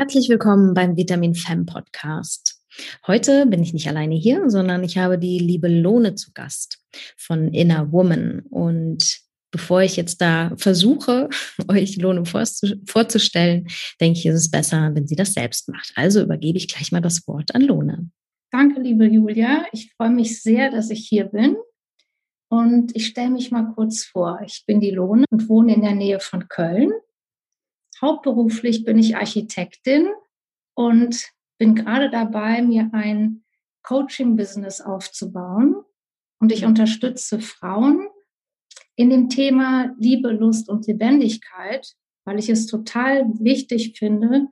Herzlich willkommen beim Vitamin Fem Podcast. Heute bin ich nicht alleine hier, sondern ich habe die liebe Lone zu Gast von Inner Woman. Und bevor ich jetzt da versuche, euch Lone vorzustellen, denke ich, ist es besser, wenn sie das selbst macht. Also übergebe ich gleich mal das Wort an Lone. Danke, liebe Julia. Ich freue mich sehr, dass ich hier bin. Und ich stelle mich mal kurz vor. Ich bin die Lone und wohne in der Nähe von Köln Hauptberuflich bin ich Architektin und bin gerade dabei, mir ein Coaching-Business aufzubauen. Und ich unterstütze Frauen in dem Thema Liebe, Lust und Lebendigkeit, weil ich es total wichtig finde,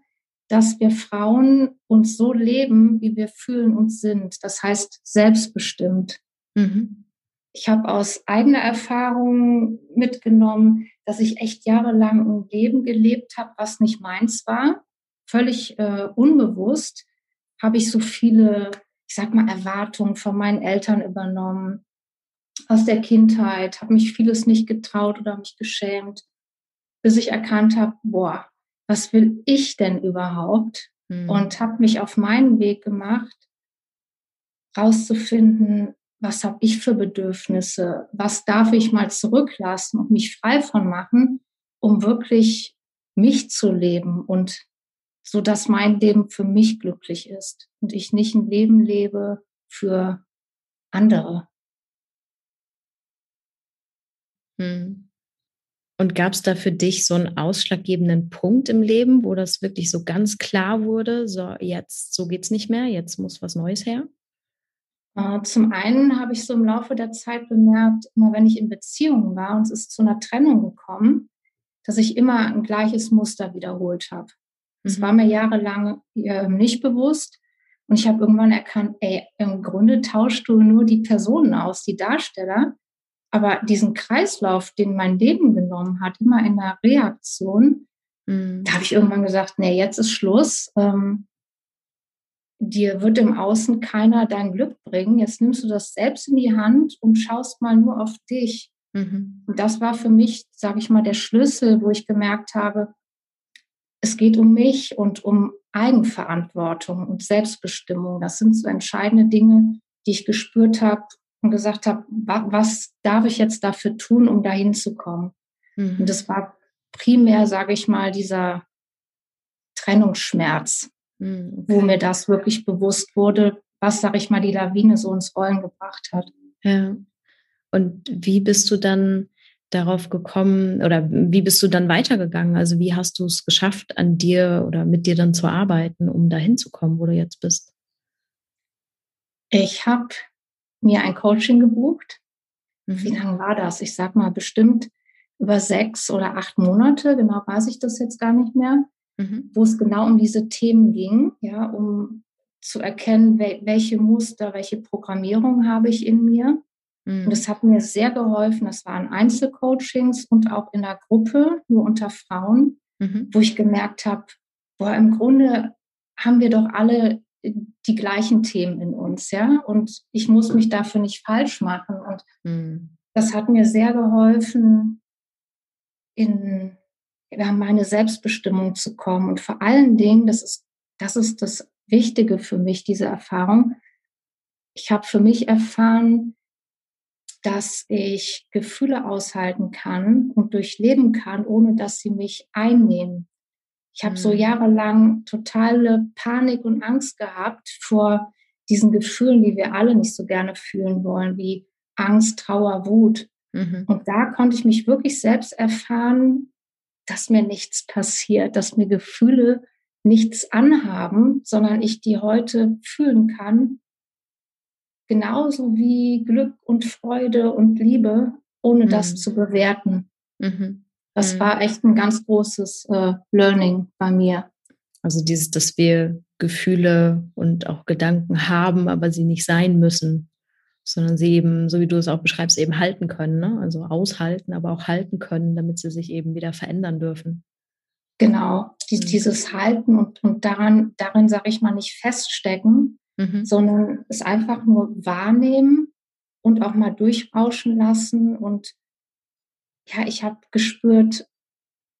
dass wir Frauen uns so leben, wie wir fühlen und sind. Das heißt selbstbestimmt. Mhm. Ich habe aus eigener Erfahrung mitgenommen, dass ich echt jahrelang ein Leben gelebt habe, was nicht meins war. Völlig äh, unbewusst habe ich so viele, ich sag mal, Erwartungen von meinen Eltern übernommen aus der Kindheit, habe mich vieles nicht getraut oder mich geschämt, bis ich erkannt habe, boah, was will ich denn überhaupt? Mhm. Und habe mich auf meinen Weg gemacht, rauszufinden, was habe ich für Bedürfnisse, was darf ich mal zurücklassen und mich frei von machen, um wirklich mich zu leben und so dass mein Leben für mich glücklich ist und ich nicht ein Leben lebe für andere. Hm. Und gab es da für dich so einen ausschlaggebenden Punkt im Leben, wo das wirklich so ganz klar wurde, so jetzt, so geht's nicht mehr, jetzt muss was Neues her? Äh, zum einen habe ich so im Laufe der Zeit bemerkt, immer wenn ich in Beziehungen war und es ist zu einer Trennung gekommen, dass ich immer ein gleiches Muster wiederholt habe. Das mhm. war mir jahrelang äh, nicht bewusst. Und ich habe irgendwann erkannt, ey, im Grunde tauschst du nur die Personen aus, die Darsteller. Aber diesen Kreislauf, den mein Leben genommen hat, immer in der Reaktion, mhm. da habe ich irgendwann gesagt, nee, jetzt ist Schluss. Ähm, dir wird im Außen keiner dein Glück bringen. Jetzt nimmst du das selbst in die Hand und schaust mal nur auf dich. Mhm. Und das war für mich, sage ich mal, der Schlüssel, wo ich gemerkt habe, es geht um mich und um Eigenverantwortung und Selbstbestimmung. Das sind so entscheidende Dinge, die ich gespürt habe und gesagt habe, was darf ich jetzt dafür tun, um dahin zu kommen? Mhm. Und das war primär, sage ich mal, dieser Trennungsschmerz, okay. wo mir das wirklich bewusst wurde, was, sag ich mal, die Lawine so ins Rollen gebracht hat. Ja. Und wie bist du dann darauf gekommen oder wie bist du dann weitergegangen? Also wie hast du es geschafft, an dir oder mit dir dann zu arbeiten, um dahin zu kommen, wo du jetzt bist? Ich habe mir ein Coaching gebucht. Mhm. Wie lange war das? Ich sag mal bestimmt über sechs oder acht Monate. Genau weiß ich das jetzt gar nicht mehr mhm. wo es genau um diese Themen ging, ja, um zu erkennen, welche Muster, welche Programmierung habe ich in mir. Mhm. Und das hat mir sehr geholfen. Das waren Einzelcoachings und auch in der Gruppe, nur unter Frauen, mhm. wo ich gemerkt habe, boah, im Grunde haben wir doch alle die gleichen Themen in uns, ja. Und ich muss mich dafür nicht falsch machen. Und mhm. das hat mir sehr geholfen, in in meine Selbstbestimmung zu kommen. Und vor allen Dingen, das ist, das ist das Wichtige für mich, diese Erfahrung. Ich habe für mich erfahren, dass ich Gefühle aushalten kann und durchleben kann, ohne dass sie mich einnehmen. Ich habe so mhm. jahrelang totale Panik und Angst gehabt vor diesen Gefühlen, die wir alle nicht so gerne fühlen wollen, wie Angst, Trauer, Wut. Mhm. Und da konnte ich mich wirklich selbst erfahren, dass mir nichts passiert, dass mir Gefühle nichts anhaben, sondern ich die heute fühlen kann, genauso wie Glück und Freude und Liebe, ohne mhm. das zu bewerten. Mhm. Das mhm. war echt ein ganz großes äh, Learning bei mir. Also dieses, dass wir Gefühle und auch Gedanken haben, aber sie nicht sein müssen sondern sie eben, so wie du es auch beschreibst, eben halten können. Ne? Also aushalten, aber auch halten können, damit sie sich eben wieder verändern dürfen. Genau, die, mhm. dieses Halten und, und daran, darin, sage ich mal, nicht feststecken, mhm. sondern es einfach nur wahrnehmen und auch mal durchrauschen lassen. Und ja, ich habe gespürt,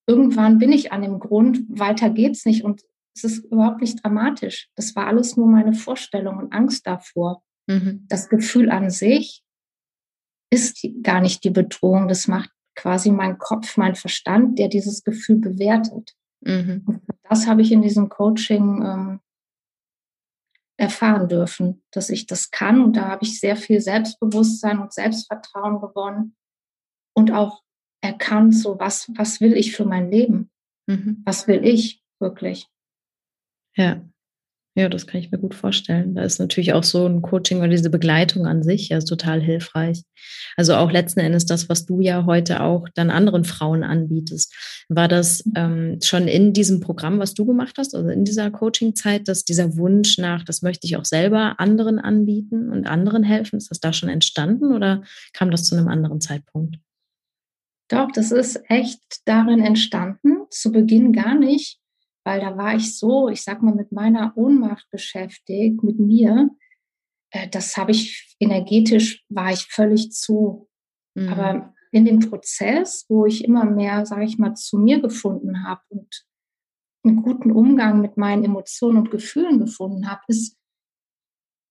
irgendwann bin ich an dem Grund, weiter geht's nicht und es ist überhaupt nicht dramatisch. Das war alles nur meine Vorstellung und Angst davor. Mhm. Das Gefühl an sich ist gar nicht die Bedrohung. Das macht quasi mein Kopf, mein Verstand, der dieses Gefühl bewertet. Mhm. Und das habe ich in diesem Coaching ähm, erfahren dürfen, dass ich das kann. Und da habe ich sehr viel Selbstbewusstsein und Selbstvertrauen gewonnen und auch erkannt, so was, was will ich für mein Leben? Mhm. Was will ich wirklich? Ja. Ja, das kann ich mir gut vorstellen. Da ist natürlich auch so ein Coaching oder diese Begleitung an sich ja total hilfreich. Also auch letzten Endes das, was du ja heute auch dann anderen Frauen anbietest. War das ähm, schon in diesem Programm, was du gemacht hast, also in dieser Coaching-Zeit, dass dieser Wunsch nach, das möchte ich auch selber anderen anbieten und anderen helfen, ist das da schon entstanden oder kam das zu einem anderen Zeitpunkt? Doch, das ist echt darin entstanden. Zu Beginn gar nicht weil da war ich so, ich sag mal, mit meiner Ohnmacht beschäftigt, mit mir. Äh, das habe ich energetisch, war ich völlig zu. Mhm. Aber in dem Prozess, wo ich immer mehr, sage ich mal, zu mir gefunden habe und einen guten Umgang mit meinen Emotionen und Gefühlen gefunden habe, ist,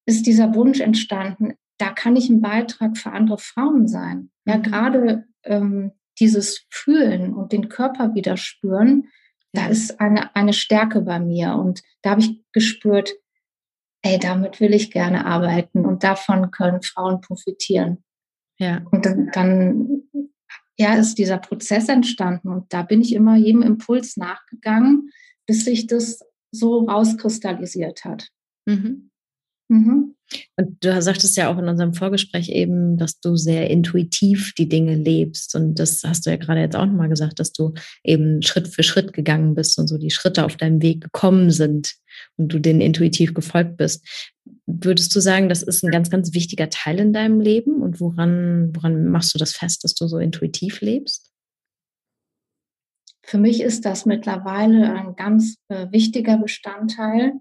ist dieser Wunsch entstanden, da kann ich ein Beitrag für andere Frauen sein. Ja, mhm. gerade ähm, dieses Fühlen und den Körper wieder spüren, da ist eine, eine Stärke bei mir. Und da habe ich gespürt, ey, damit will ich gerne arbeiten und davon können Frauen profitieren. Ja. Und dann, dann ja, ist dieser Prozess entstanden und da bin ich immer jedem Impuls nachgegangen, bis sich das so rauskristallisiert hat. Mhm. Mhm. Und du sagtest ja auch in unserem Vorgespräch eben, dass du sehr intuitiv die Dinge lebst. Und das hast du ja gerade jetzt auch nochmal gesagt, dass du eben Schritt für Schritt gegangen bist und so die Schritte auf deinem Weg gekommen sind und du denen intuitiv gefolgt bist. Würdest du sagen, das ist ein ganz, ganz wichtiger Teil in deinem Leben? Und woran, woran machst du das fest, dass du so intuitiv lebst? Für mich ist das mittlerweile ein ganz äh, wichtiger Bestandteil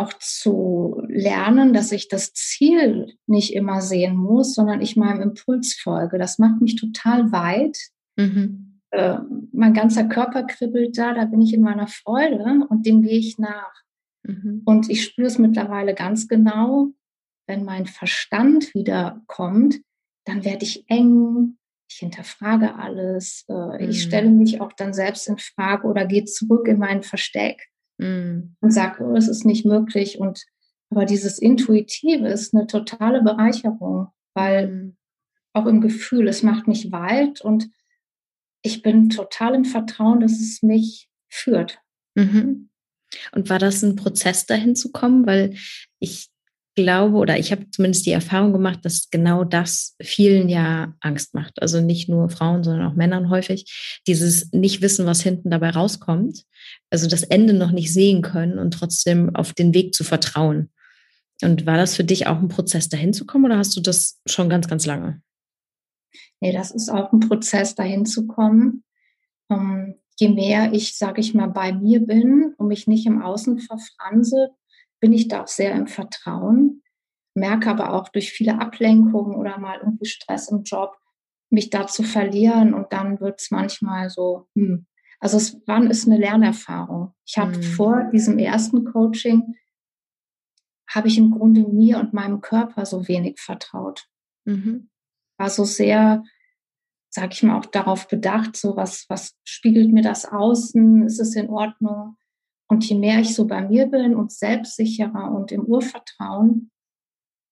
auch zu lernen, dass ich das Ziel nicht immer sehen muss, sondern ich meinem Impuls folge. Das macht mich total weit. Mhm. Äh, mein ganzer Körper kribbelt da, da bin ich in meiner Freude und dem gehe ich nach. Mhm. Und ich spüre es mittlerweile ganz genau, wenn mein Verstand wieder kommt, dann werde ich eng, ich hinterfrage alles, äh, mhm. ich stelle mich auch dann selbst in Frage oder gehe zurück in mein Versteck mhm. und sagt, oh, es ist nicht möglich. Und aber dieses Intuitive ist eine totale Bereicherung, weil mhm. auch im Gefühl, es macht mich weit und ich bin total im Vertrauen, dass es mich führt. Mhm. Und war das ein Prozess, dahin zu kommen? Weil ich glaube oder ich habe zumindest die Erfahrung gemacht, dass genau das vielen ja Angst macht. Also nicht nur Frauen, sondern auch Männern häufig. Dieses nicht wissen, was hinten dabei rauskommt. Also das Ende noch nicht sehen können und trotzdem auf den Weg zu vertrauen. Und war das für dich auch ein Prozess, dahin zu kommen oder hast du das schon ganz, ganz lange? Nee, das ist auch ein Prozess, dahin zu kommen. Um, ähm, je mehr ich, sage ich mal, bei mir bin und mich nicht im Außen verfranse, bin ich da auch sehr im Vertrauen, merke aber auch durch viele Ablenkungen oder mal irgendwie Stress im Job, mich da zu verlieren und dann wird es manchmal so, hm. Also es war, ist eine Lernerfahrung. Ich habe hm. vor diesem ersten Coaching, habe ich im Grunde mir und meinem Körper so wenig vertraut. Mhm. War so sehr, sage ich mal, auch darauf bedacht, so was, was spiegelt mir das außen, ist es in Ordnung? Und je mehr ich so bei mir bin und selbstsicherer und im Urvertrauen,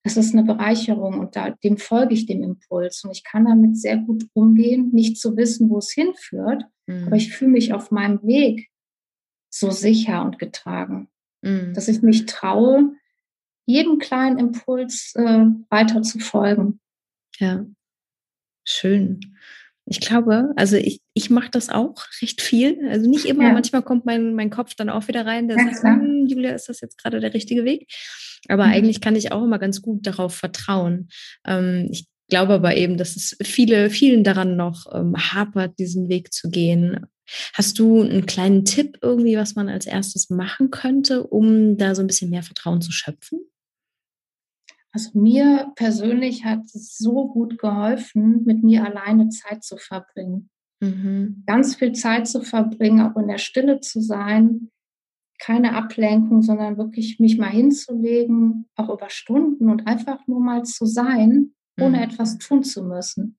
das ist eine Bereicherung und da, dem folge ich dem Impuls und ich kann damit sehr gut umgehen, nicht zu wissen, wo es hinführt, mhm. aber ich fühle mich auf meinem Weg so sicher und getragen, mhm. dass ich mich traue, jedem kleinen Impuls äh, weiter zu folgen. Ja, schön. Ich glaube, also ich, ich mache das auch recht viel. Also nicht immer, ja. manchmal kommt mein, mein Kopf dann auch wieder rein, der ja, sagt, hm, Julia, ist das jetzt gerade der richtige Weg? Aber mhm. eigentlich kann ich auch immer ganz gut darauf vertrauen. Ähm, ich glaube aber eben, dass es viele, vielen daran noch ähm, hapert, diesen Weg zu gehen. Hast du einen kleinen Tipp irgendwie, was man als erstes machen könnte, um da so ein bisschen mehr Vertrauen zu schöpfen? Also mir persönlich hat es so gut geholfen, mit mir alleine Zeit zu verbringen. Mhm. Ganz viel Zeit zu verbringen, auch in der Stille zu sein, keine Ablenkung, sondern wirklich mich mal hinzulegen, auch über Stunden und einfach nur mal zu sein, ohne mhm. etwas tun zu müssen.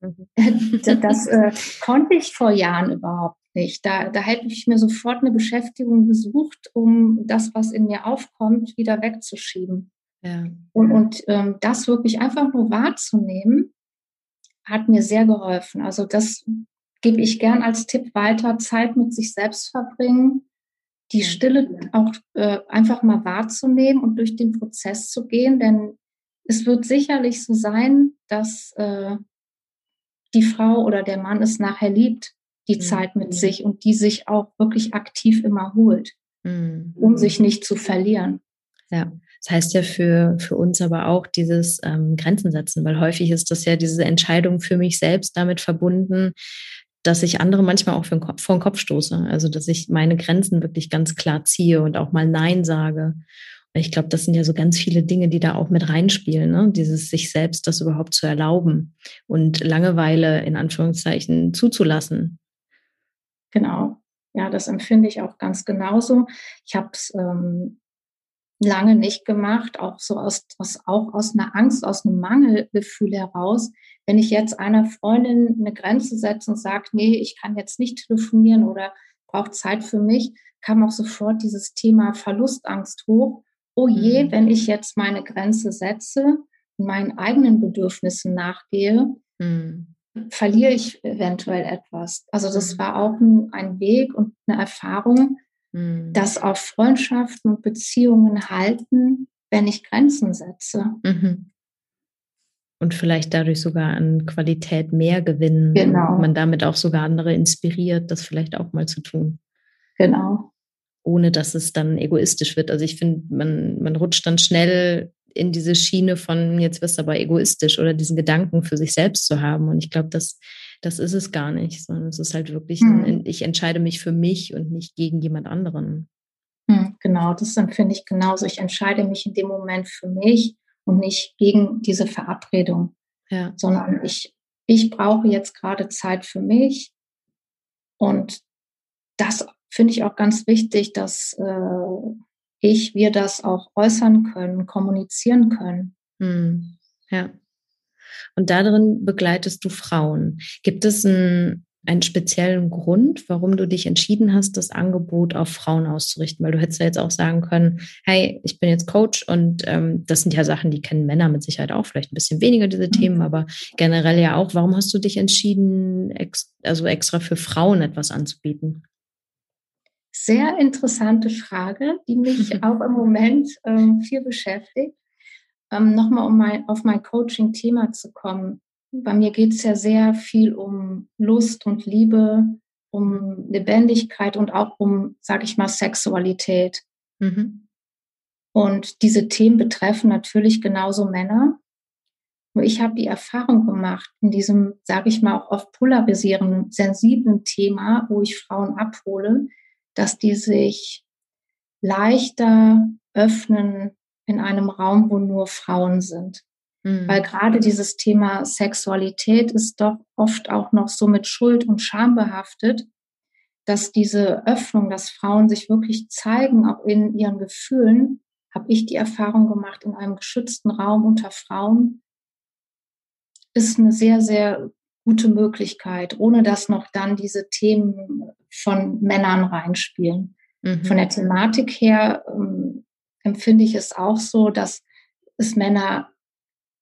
Mhm. das äh, konnte ich vor Jahren überhaupt nicht. Da, da hätte ich mir sofort eine Beschäftigung gesucht, um das, was in mir aufkommt, wieder wegzuschieben. Ja. Und, und ähm, das wirklich einfach nur wahrzunehmen, hat mir sehr geholfen. Also das gebe ich gern als Tipp weiter, Zeit mit sich selbst verbringen, die Stille auch äh, einfach mal wahrzunehmen und durch den Prozess zu gehen, denn es wird sicherlich so sein, dass äh, die Frau oder der Mann es nachher liebt, die mhm. Zeit mit sich und die sich auch wirklich aktiv immer holt, mhm. um sich nicht zu verlieren. Ja, das heißt ja für, für uns aber auch dieses ähm, Grenzen setzen, weil häufig ist das ja diese Entscheidung für mich selbst damit verbunden, dass ich andere manchmal auch vor den Kopf stoße. Also, dass ich meine Grenzen wirklich ganz klar ziehe und auch mal Nein sage. Ich glaube, das sind ja so ganz viele Dinge, die da auch mit reinspielen, ne? dieses sich selbst das überhaupt zu erlauben und Langeweile in Anführungszeichen zuzulassen. Genau, ja, das empfinde ich auch ganz genauso. Ich habe es ähm, lange nicht gemacht, auch so aus, aus, auch aus einer Angst, aus einem Mangelgefühl heraus. Wenn ich jetzt einer Freundin eine Grenze setze und sage, nee, ich kann jetzt nicht telefonieren oder brauche Zeit für mich, kam auch sofort dieses Thema Verlustangst hoch. Oh je, mhm. wenn ich jetzt meine Grenze setze und meinen eigenen Bedürfnissen nachgehe, mhm. verliere ich eventuell etwas. Also das mhm. war auch ein, ein Weg und eine Erfahrung, mhm. dass auch Freundschaften und Beziehungen halten, wenn ich Grenzen setze. Mhm. Und vielleicht dadurch sogar an Qualität mehr gewinnen. Genau. Und man damit auch sogar andere inspiriert, das vielleicht auch mal zu tun. Genau. Ohne dass es dann egoistisch wird. Also ich finde, man, man rutscht dann schnell in diese Schiene von, jetzt wirst du aber egoistisch oder diesen Gedanken für sich selbst zu haben. Und ich glaube, das das ist es gar nicht, sondern es ist halt wirklich, hm. ein, ich entscheide mich für mich und nicht gegen jemand anderen. Hm, genau, das empfinde ich genauso. Ich entscheide mich in dem Moment für mich und nicht gegen diese Verabredung, ja. sondern ich, ich brauche jetzt gerade Zeit für mich. Und das finde ich auch ganz wichtig, dass äh, ich, wir das auch äußern können, kommunizieren können. Hm. Ja. Und darin begleitest du Frauen. Gibt es einen, einen speziellen Grund, warum du dich entschieden hast, das Angebot auf Frauen auszurichten? Weil du hättest ja jetzt auch sagen können, hey, ich bin jetzt Coach und ähm, das sind ja Sachen, die kennen Männer mit Sicherheit auch, vielleicht ein bisschen weniger diese mhm. Themen, aber generell ja auch. Warum hast du dich entschieden, ex also extra für Frauen etwas anzubieten? Sehr interessante Frage, die mich auch im Moment ähm, viel beschäftigt. Ähm, Nochmal, um mein, auf mein Coaching-Thema zu kommen. Bei mir geht es ja sehr viel um Lust und Liebe, um Lebendigkeit und auch um, sage ich mal, Sexualität. Mhm. Und diese Themen betreffen natürlich genauso Männer. Nur ich habe die Erfahrung gemacht in diesem, sage ich mal, auch oft polarisierenden, sensiblen Thema, wo ich Frauen abhole, dass die sich leichter öffnen in einem Raum, wo nur Frauen sind. Mhm. Weil gerade dieses Thema Sexualität ist doch oft auch noch so mit Schuld und Scham behaftet, dass diese Öffnung, dass Frauen sich wirklich zeigen, auch in ihren Gefühlen, habe ich die Erfahrung gemacht, in einem geschützten Raum unter Frauen, ist eine sehr, sehr gute Möglichkeit, ohne dass noch dann diese Themen von Männern reinspielen. Mhm. Von der Thematik her ähm, empfinde ich es auch so, dass es Männer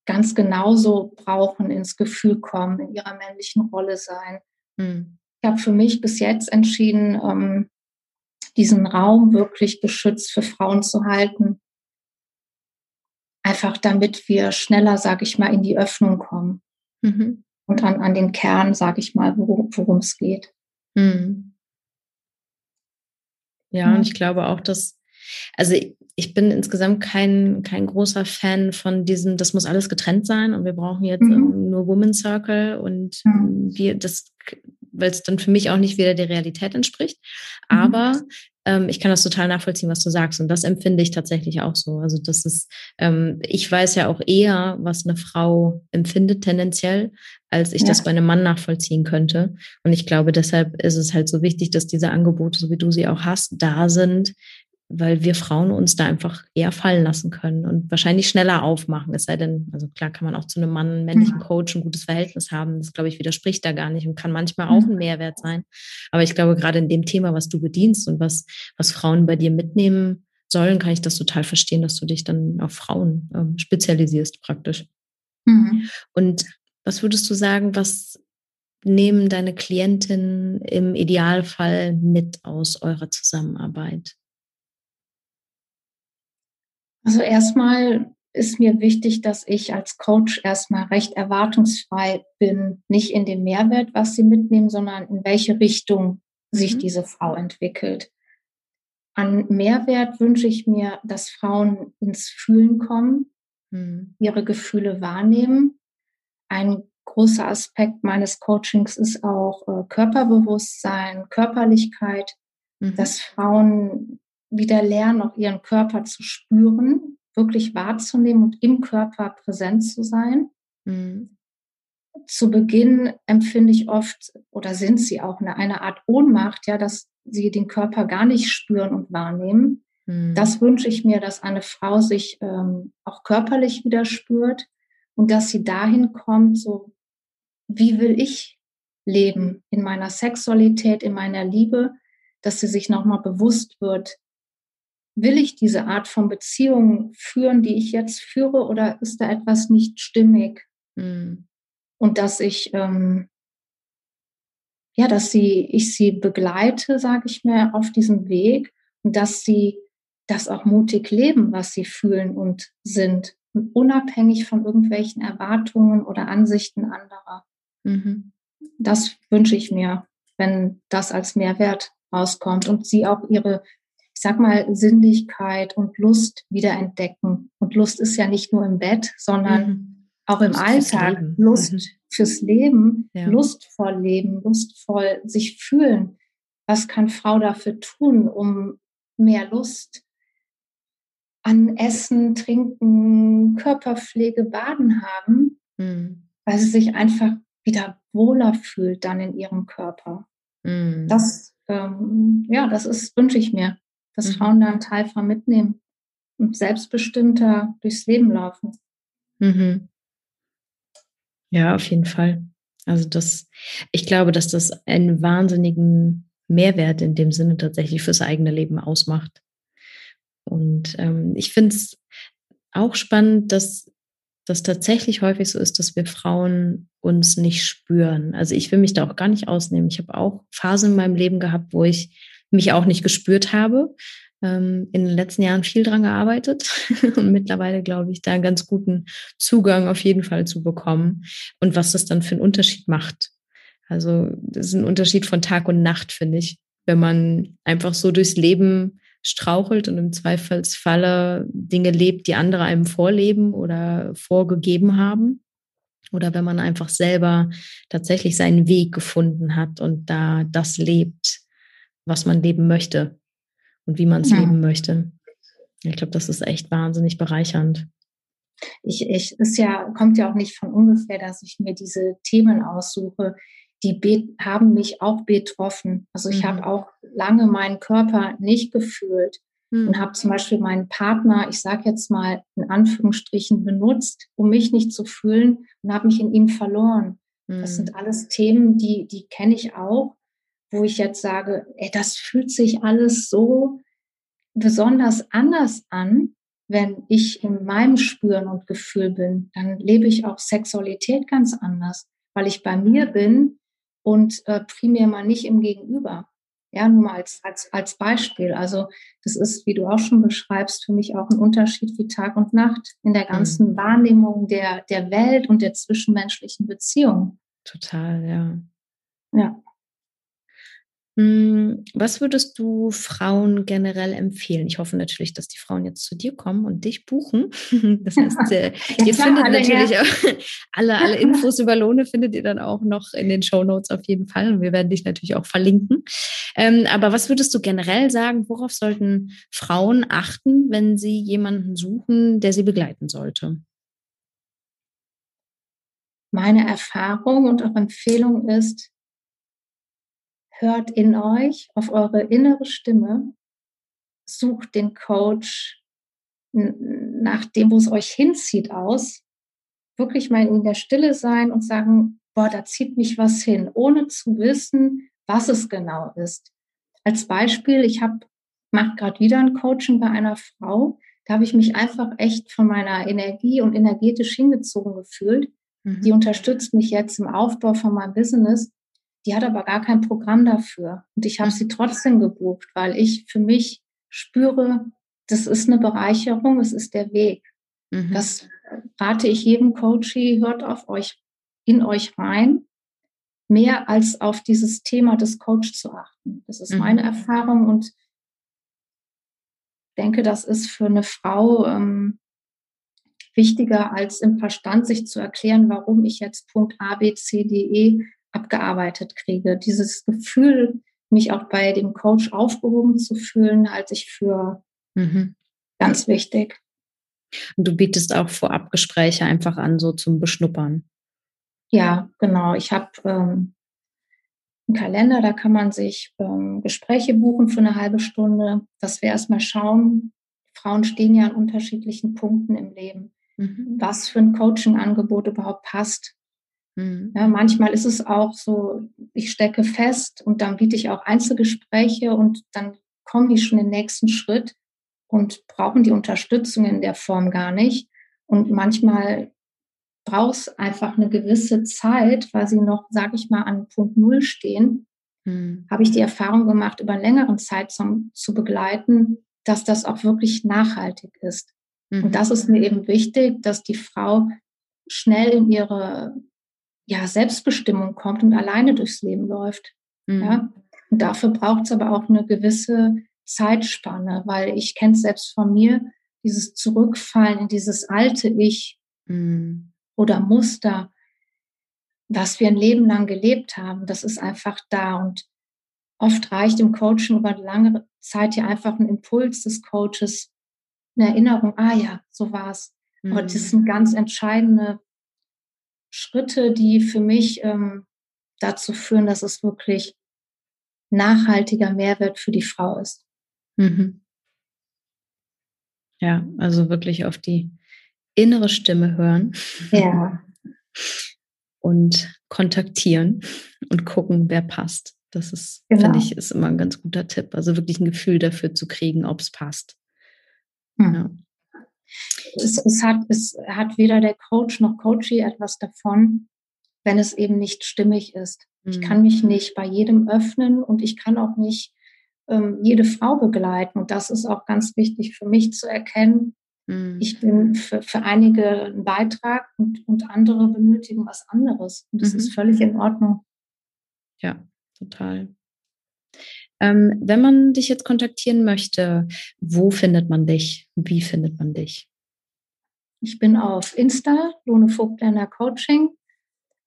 ganz genauso brauchen, ins Gefühl kommen, in ihrer männlichen Rolle sein. Mhm. Ich habe für mich bis jetzt entschieden, ähm, diesen Raum wirklich geschützt für Frauen zu halten. Einfach damit wir schneller, sage ich mal, in die Öffnung kommen. Mhm. Und an, an den Kern, sage ich mal, worum es geht. Mhm. Ja, und ich glaube auch, dass also ich bin insgesamt kein, kein großer Fan von diesem, das muss alles getrennt sein und wir brauchen jetzt mhm. nur Woman Circle und mhm. wir das, weil es dann für mich auch nicht wieder der Realität entspricht. Mhm. Aber ähm, ich kann das total nachvollziehen, was du sagst. Und das empfinde ich tatsächlich auch so. Also das ist, ähm, ich weiß ja auch eher, was eine Frau empfindet tendenziell, als ich ja. das bei einem Mann nachvollziehen könnte. Und ich glaube, deshalb ist es halt so wichtig, dass diese Angebote, so wie du sie auch hast, da sind, weil wir Frauen uns da einfach eher fallen lassen können und wahrscheinlich schneller aufmachen. Es sei denn, also klar kann man auch zu einem Mann, männlichen. Coach ein gutes Verhältnis haben. Das, glaube ich, widerspricht da gar nicht und kann manchmal auch ein. Mehrwert sein. Aber ich glaube, gerade in dem Thema, was du bedienst und was, was Frauen bei dir mitnehmen sollen, kann ich das total verstehen, dass du dich dann auf Frauen ähm, spezialisierst praktisch. Mhm. Und was würdest du sagen, was nehmen deine Klientinnen im Idealfall mit aus eurer Zusammenarbeit? Also erstmal ist mir wichtig, dass ich als Coach erstmal recht erwartungsfrei bin, nicht in dem Mehrwert, was sie mitnehmen, sondern in welche Richtung sich mhm. diese Frau entwickelt. An Mehrwert wünsche ich mir, dass Frauen ins Fühlen kommen, mhm. ihre Gefühle wahrnehmen. Ein großer Aspekt meines Coachings ist auch äh, Körperbewusstsein, Körperlichkeit, mhm. dass Frauen wieder lernen, auch ihren Körper zu spüren, wirklich wahrzunehmen und im Körper präsent zu sein. Mhm. Zu Beginn empfinde ich oft oder sind sie auch eine, eine Art Ohnmacht, ja, dass sie den Körper gar nicht spüren und wahrnehmen. Mhm. Das wünsche ich mir, dass eine Frau sich ähm, auch körperlich wieder spürt und dass sie dahin kommt, so wie will ich leben in meiner Sexualität, in meiner Liebe, dass sie sich nochmal bewusst wird, will ich diese Art von Beziehung führen, die ich jetzt führe, oder ist da etwas nicht stimmig? Mhm. Und dass ich, ähm, ja, dass sie, ich sie begleite, sage ich mir, auf diesem Weg und dass sie das auch mutig leben, was sie fühlen und sind, und unabhängig von irgendwelchen Erwartungen oder Ansichten anderer. Mhm. Das wünsche ich mir, wenn das als Mehrwert rauskommt und sie auch ihre sag mal, Sinnlichkeit und Lust wiederentdecken. Und Lust ist ja nicht nur im Bett, sondern mhm. auch im Lust Alltag. Fürs Lust mhm. fürs Leben, ja. lustvoll leben, lustvoll sich fühlen. Was kann Frau dafür tun, um mehr Lust an Essen, Trinken, Körperpflege, Baden haben, mhm. weil sie sich einfach wieder wohler fühlt dann in ihrem Körper. Mhm. Das, ähm, ja, das ist, wünsche ich mir dass mhm. Frauen da einen Teil von mitnehmen und selbstbestimmter durchs Leben laufen. Mhm. Ja, auf jeden Fall. Also das, ich glaube, dass das einen wahnsinnigen Mehrwert in dem Sinne tatsächlich fürs eigene Leben ausmacht. Und ähm, ich finde es auch spannend, dass das tatsächlich häufig so ist, dass wir Frauen uns nicht spüren. Also ich will mich da auch gar nicht ausnehmen. Ich habe auch Phasen in meinem Leben gehabt, wo ich mich auch nicht gespürt habe. Ähm, in den letzten Jahren viel dran gearbeitet und mittlerweile glaube ich, da einen ganz guten Zugang auf jeden Fall zu bekommen und was das dann für einen Unterschied macht. Also das ist ein Unterschied von Tag und Nacht, finde ich, wenn man einfach so durchs Leben strauchelt und im Zweifelsfalle Dinge lebt, die andere einem vorleben oder vorgegeben haben. Oder wenn man einfach selber tatsächlich seinen Weg gefunden hat und da das lebt, was man leben möchte und wie man es ja. leben möchte. Ich glaube, das ist echt wahnsinnig bereichernd. Ich, ich, ist ja, kommt ja auch nicht von ungefähr, dass ich mir diese Themen aussuche, die haben mich auch betroffen. Also ich mhm. habe auch lange meinen Körper nicht gefühlt mhm. und habe zum Beispiel meinen Partner, ich sage jetzt mal in Anführungsstrichen, benutzt, um mich nicht zu fühlen und habe mich in ihm verloren. Mhm. Das sind mhm. alles Themen, die, die kenne ich auch wo ich jetzt sage, ey, das fühlt sich alles so besonders anders an, wenn ich in meinem Spüren und Gefühl bin, dann lebe ich auch Sexualität ganz anders, weil ich bei mir bin und äh, primär mal nicht im Gegenüber. Ja, nur mal als, als, als Beispiel. Also das ist, wie du auch schon beschreibst, für mich auch ein Unterschied wie Tag und Nacht in der ganzen mhm. Wahrnehmung der, der Welt und der zwischenmenschlichen Beziehung. Total, ja. Ja. Hm, was würdest du Frauen generell empfehlen? Ich hoffe natürlich, dass die Frauen jetzt zu dir kommen und dich buchen. Das heißt, äh, ihr findet natürlich auch alle, alle Infos über Lohne findet ihr dann auch noch in den Show Notes auf jeden Fall. Und wir werden dich natürlich auch verlinken. Ähm, aber was würdest du generell sagen, worauf sollten Frauen achten, wenn sie jemanden suchen, der sie begleiten sollte? Meine Erfahrung und auch Empfehlung ist, hört in euch auf eure innere Stimme, sucht den Coach nach dem, wo es euch hinzieht, aus. Wirklich mal in der Stille sein und sagen, boah, da zieht mich was hin, ohne zu wissen, was es genau ist. Als Beispiel, ich habe mache gerade wieder ein Coaching bei einer Frau. Da habe ich mich einfach echt von meiner Energie und energetisch hingezogen gefühlt. Mhm. Die unterstützt mich jetzt im Aufbau von meinem Business. Die hat aber gar kein Programm dafür. Und ich habe sie trotzdem gebucht, weil ich für mich spüre, das ist eine Bereicherung, es ist der Weg. Mhm. Das rate ich jedem Coachie, hört auf euch, in euch rein, mehr als auf dieses Thema des Coach zu achten. Das ist mhm. meine Erfahrung und denke, das ist für eine Frau ähm, wichtiger als im Verstand sich zu erklären, warum ich jetzt Punkt A, B, C, D, E abgearbeitet kriege. Dieses Gefühl, mich auch bei dem Coach aufgehoben zu fühlen, halte ich für mhm. ganz wichtig. Und du bietest auch Vorabgespräche einfach an, so zum Beschnuppern. Ja, genau. Ich habe ähm, einen Kalender, da kann man sich ähm, Gespräche buchen für eine halbe Stunde, dass wir erstmal schauen, Frauen stehen ja an unterschiedlichen Punkten im Leben, mhm. was für ein Coaching-Angebot überhaupt passt. Mhm. Ja, manchmal ist es auch so, ich stecke fest und dann biete ich auch Einzelgespräche und dann kommen die schon den nächsten Schritt und brauchen die Unterstützung in der Form gar nicht. Und manchmal braucht es einfach eine gewisse Zeit, weil sie noch, sage ich mal, an Punkt Null stehen. Mhm. Habe ich die Erfahrung gemacht, über einen längeren Zeitraum zu begleiten, dass das auch wirklich nachhaltig ist. Mhm. Und das ist mir eben wichtig, dass die Frau schnell in ihre ja, Selbstbestimmung kommt und alleine durchs Leben läuft. Mhm. Ja? Und dafür braucht es aber auch eine gewisse Zeitspanne, weil ich kenne es selbst von mir, dieses Zurückfallen in dieses alte Ich mhm. oder Muster, was wir ein Leben lang gelebt haben, das ist einfach da. Und oft reicht im Coaching über eine lange Zeit ja einfach ein Impuls des Coaches, eine Erinnerung, ah ja, so war es. Mhm. Aber das sind ganz entscheidende Schritte, die für mich ähm, dazu führen, dass es wirklich nachhaltiger Mehrwert für die Frau ist. Mhm. Ja, also wirklich auf die innere Stimme hören. Ja. Und kontaktieren und gucken, wer passt. Das ist, genau. finde ich, ist immer ein ganz guter Tipp. Also wirklich ein Gefühl dafür zu kriegen, ob es passt. Hm. Ja es, es, hat, es hat weder der Coach noch Coachie etwas davon, wenn es eben nicht stimmig ist. Mhm. Ich kann mich nicht bei jedem öffnen und ich kann auch nicht ähm, jede Frau begleiten. Und das ist auch ganz wichtig für mich zu erkennen. Mhm. Ich bin für, für einige ein Beitrag und, und andere benötigen was anderes. Und das mhm. ist völlig in Ordnung. Ja, total. Ähm, wenn man dich jetzt kontaktieren möchte, wo findet man dich? Wie findet man dich? Ich bin auf Insta, Lone Vogtländer Coaching.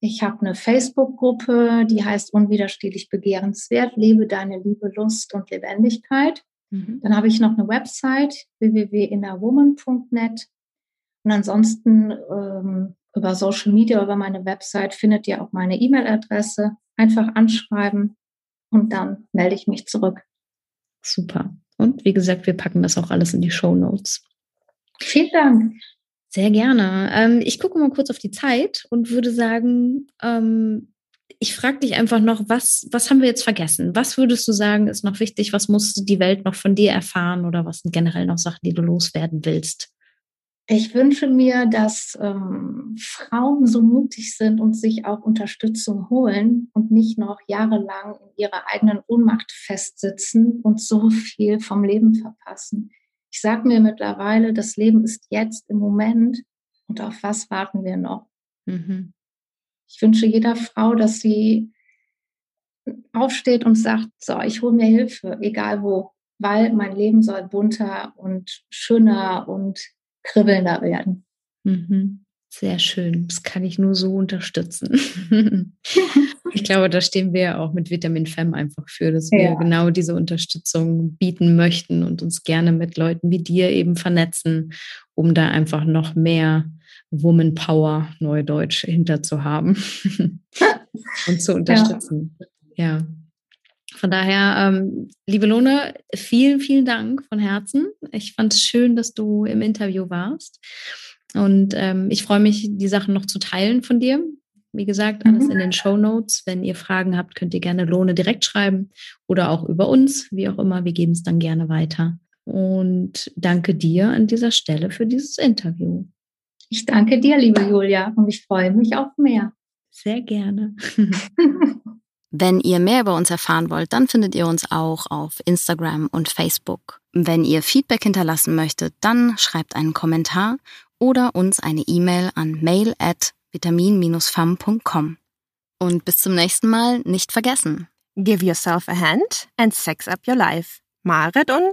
Ich habe eine Facebook-Gruppe, die heißt Unwiderstehlich begehrenswert, lebe deine Liebe, Lust und Lebendigkeit. Mhm. Dann habe ich noch eine Website, www.innerwoman.net. Und ansonsten ähm, über Social Media, über meine Website findet ihr auch meine E-Mail-Adresse. Einfach anschreiben und dann melde ich mich zurück. Super. Und wie gesagt, wir packen das auch alles in die Show Notes. Vielen Dank. Sehr gerne. Ähm, ich gucke mal kurz auf die Zeit und würde sagen, ähm, ich frage dich einfach noch, was, was haben wir jetzt vergessen? Was würdest du sagen, ist noch wichtig? Was muss die Welt noch von dir erfahren oder was sind generell noch Sachen, die du loswerden willst? Ich wünsche mir, dass ähm, Frauen so mutig sind und sich auch Unterstützung holen und nicht noch jahrelang in ihrer eigenen Ohnmacht festsitzen und so viel vom Leben verpassen. Ich sage mir mittlerweile, das Leben ist jetzt im Moment und auf was warten wir noch? Mhm. Ich wünsche jeder Frau, dass sie aufsteht und sagt, so, ich hole mir Hilfe, egal wo, weil mein Leben soll bunter und schöner und kribbelnder werden. Mhm. Sehr schön. Das kann ich nur so unterstützen. ich glaube, da stehen wir auch mit Vitamin Fem einfach für, dass wir ja. genau diese Unterstützung bieten möchten und uns gerne mit Leuten wie dir eben vernetzen, um da einfach noch mehr Woman Power, Neudeutsch, hinter zu haben und zu unterstützen. Ja. ja. Von daher, ähm, liebe Lone, vielen, vielen Dank von Herzen. Ich fand es schön, dass du im Interview warst. Und ähm, ich freue mich, die Sachen noch zu teilen von dir. Wie gesagt, alles mhm. in den Show Notes. Wenn ihr Fragen habt, könnt ihr gerne Lohne direkt schreiben oder auch über uns, wie auch immer. Wir geben es dann gerne weiter. Und danke dir an dieser Stelle für dieses Interview. Ich danke dir, liebe Julia, und ich freue mich auf mehr. Sehr gerne. Wenn ihr mehr über uns erfahren wollt, dann findet ihr uns auch auf Instagram und Facebook. Wenn ihr Feedback hinterlassen möchtet, dann schreibt einen Kommentar oder uns eine E-Mail an mail at vitamin-fam.com. Und bis zum nächsten Mal nicht vergessen. Give yourself a hand and sex up your life. Marit und